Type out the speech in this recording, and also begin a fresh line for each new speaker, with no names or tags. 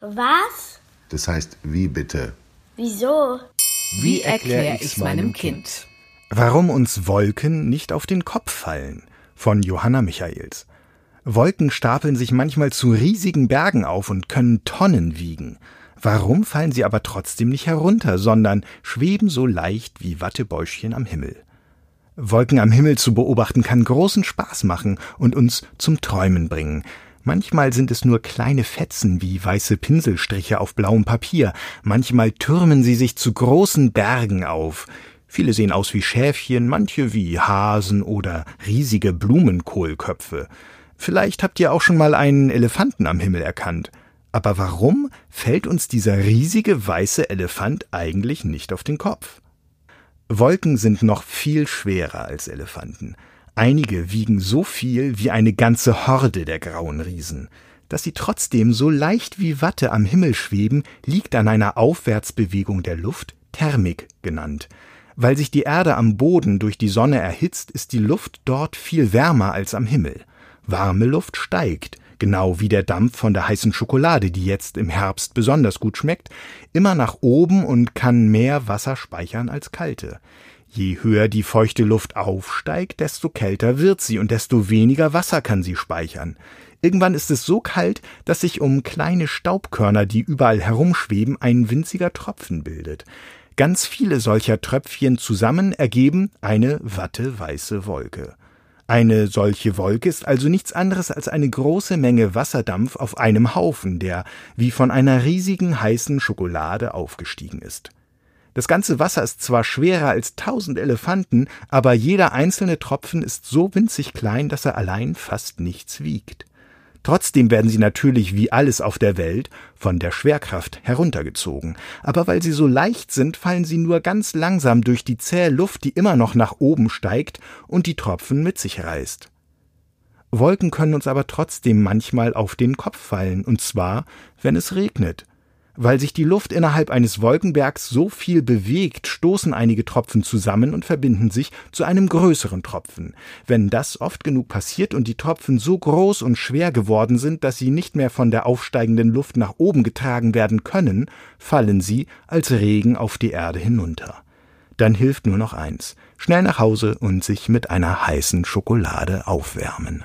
Was?
Das heißt, wie bitte?
Wieso?
Wie erkläre ich's meinem Kind?
Warum uns Wolken nicht auf den Kopf fallen von Johanna Michaels. Wolken stapeln sich manchmal zu riesigen Bergen auf und können Tonnen wiegen. Warum fallen sie aber trotzdem nicht herunter, sondern schweben so leicht wie Wattebäuschchen am Himmel? Wolken am Himmel zu beobachten kann großen Spaß machen und uns zum Träumen bringen. Manchmal sind es nur kleine Fetzen wie weiße Pinselstriche auf blauem Papier, manchmal türmen sie sich zu großen Bergen auf. Viele sehen aus wie Schäfchen, manche wie Hasen oder riesige Blumenkohlköpfe. Vielleicht habt ihr auch schon mal einen Elefanten am Himmel erkannt. Aber warum fällt uns dieser riesige weiße Elefant eigentlich nicht auf den Kopf? Wolken sind noch viel schwerer als Elefanten. Einige wiegen so viel wie eine ganze Horde der grauen Riesen. Dass sie trotzdem so leicht wie Watte am Himmel schweben, liegt an einer Aufwärtsbewegung der Luft, Thermik genannt. Weil sich die Erde am Boden durch die Sonne erhitzt, ist die Luft dort viel wärmer als am Himmel. Warme Luft steigt, genau wie der Dampf von der heißen Schokolade, die jetzt im Herbst besonders gut schmeckt, immer nach oben und kann mehr Wasser speichern als kalte. Je höher die feuchte Luft aufsteigt, desto kälter wird sie und desto weniger Wasser kann sie speichern. Irgendwann ist es so kalt, dass sich um kleine Staubkörner, die überall herumschweben, ein winziger Tropfen bildet. Ganz viele solcher Tröpfchen zusammen ergeben eine watteweiße Wolke. Eine solche Wolke ist also nichts anderes als eine große Menge Wasserdampf auf einem Haufen, der wie von einer riesigen heißen Schokolade aufgestiegen ist. Das ganze Wasser ist zwar schwerer als tausend Elefanten, aber jeder einzelne Tropfen ist so winzig klein, dass er allein fast nichts wiegt. Trotzdem werden sie natürlich wie alles auf der Welt von der Schwerkraft heruntergezogen. Aber weil sie so leicht sind, fallen sie nur ganz langsam durch die zähe Luft, die immer noch nach oben steigt und die Tropfen mit sich reißt. Wolken können uns aber trotzdem manchmal auf den Kopf fallen, und zwar, wenn es regnet. Weil sich die Luft innerhalb eines Wolkenbergs so viel bewegt, stoßen einige Tropfen zusammen und verbinden sich zu einem größeren Tropfen. Wenn das oft genug passiert und die Tropfen so groß und schwer geworden sind, dass sie nicht mehr von der aufsteigenden Luft nach oben getragen werden können, fallen sie als Regen auf die Erde hinunter. Dann hilft nur noch eins schnell nach Hause und sich mit einer heißen Schokolade aufwärmen.